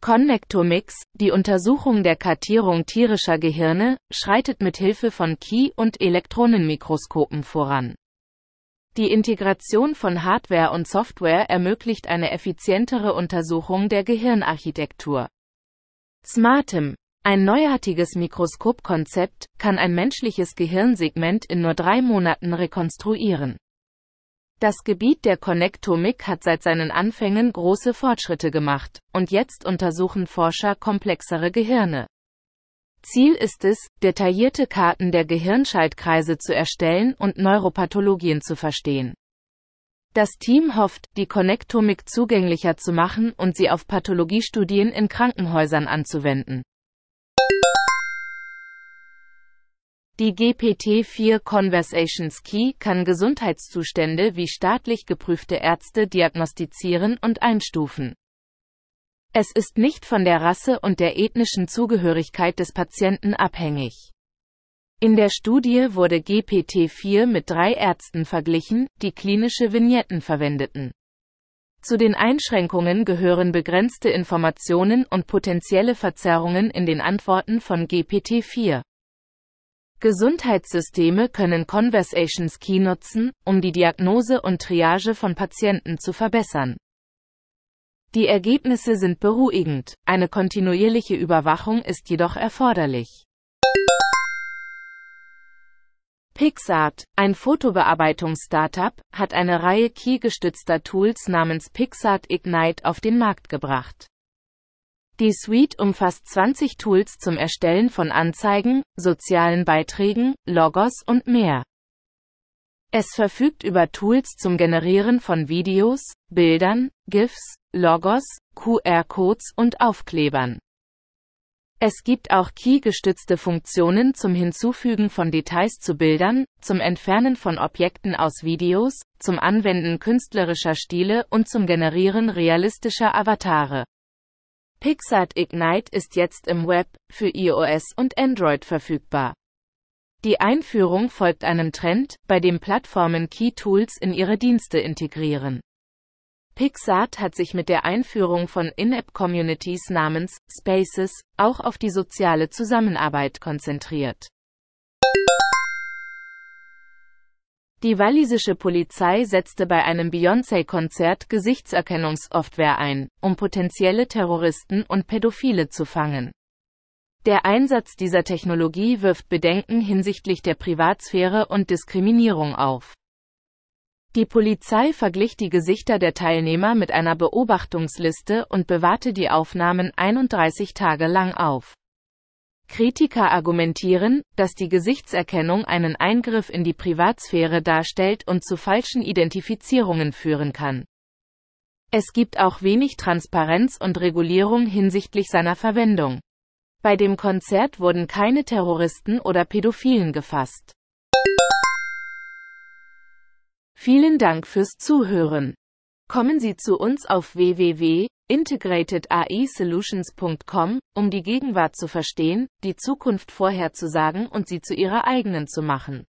Connectomix, die Untersuchung der Kartierung tierischer Gehirne, schreitet mit Hilfe von Key- und Elektronenmikroskopen voran. Die Integration von Hardware und Software ermöglicht eine effizientere Untersuchung der Gehirnarchitektur. Smartem, ein neuartiges Mikroskopkonzept, kann ein menschliches Gehirnsegment in nur drei Monaten rekonstruieren. Das Gebiet der Connectomic hat seit seinen Anfängen große Fortschritte gemacht, und jetzt untersuchen Forscher komplexere Gehirne. Ziel ist es, detaillierte Karten der Gehirnschaltkreise zu erstellen und Neuropathologien zu verstehen. Das Team hofft, die Connectomic zugänglicher zu machen und sie auf Pathologiestudien in Krankenhäusern anzuwenden. Die GPT-4 Conversations Key kann Gesundheitszustände wie staatlich geprüfte Ärzte diagnostizieren und einstufen. Es ist nicht von der Rasse und der ethnischen Zugehörigkeit des Patienten abhängig. In der Studie wurde GPT-4 mit drei Ärzten verglichen, die klinische Vignetten verwendeten. Zu den Einschränkungen gehören begrenzte Informationen und potenzielle Verzerrungen in den Antworten von GPT-4. Gesundheitssysteme können Conversations Key nutzen, um die Diagnose und Triage von Patienten zu verbessern. Die Ergebnisse sind beruhigend, eine kontinuierliche Überwachung ist jedoch erforderlich. Pixart, ein Fotobearbeitungs-Startup, hat eine Reihe Key-gestützter Tools namens Pixart Ignite auf den Markt gebracht. Die Suite umfasst 20 Tools zum Erstellen von Anzeigen, sozialen Beiträgen, Logos und mehr. Es verfügt über Tools zum Generieren von Videos, Bildern, GIFs, Logos, QR-Codes und Aufklebern. Es gibt auch Key-gestützte Funktionen zum Hinzufügen von Details zu Bildern, zum Entfernen von Objekten aus Videos, zum Anwenden künstlerischer Stile und zum Generieren realistischer Avatare. Pixart Ignite ist jetzt im Web, für iOS und Android verfügbar. Die Einführung folgt einem Trend, bei dem Plattformen Key Tools in ihre Dienste integrieren. Pixart hat sich mit der Einführung von In-App-Communities namens Spaces auch auf die soziale Zusammenarbeit konzentriert. Die walisische Polizei setzte bei einem Beyoncé-Konzert Gesichtserkennungssoftware ein, um potenzielle Terroristen und Pädophile zu fangen. Der Einsatz dieser Technologie wirft Bedenken hinsichtlich der Privatsphäre und Diskriminierung auf. Die Polizei verglich die Gesichter der Teilnehmer mit einer Beobachtungsliste und bewahrte die Aufnahmen 31 Tage lang auf. Kritiker argumentieren, dass die Gesichtserkennung einen Eingriff in die Privatsphäre darstellt und zu falschen Identifizierungen führen kann. Es gibt auch wenig Transparenz und Regulierung hinsichtlich seiner Verwendung. Bei dem Konzert wurden keine Terroristen oder Pädophilen gefasst. Vielen Dank fürs Zuhören. Kommen Sie zu uns auf www.integratedai-solutions.com, um die Gegenwart zu verstehen, die Zukunft vorherzusagen und sie zu Ihrer eigenen zu machen.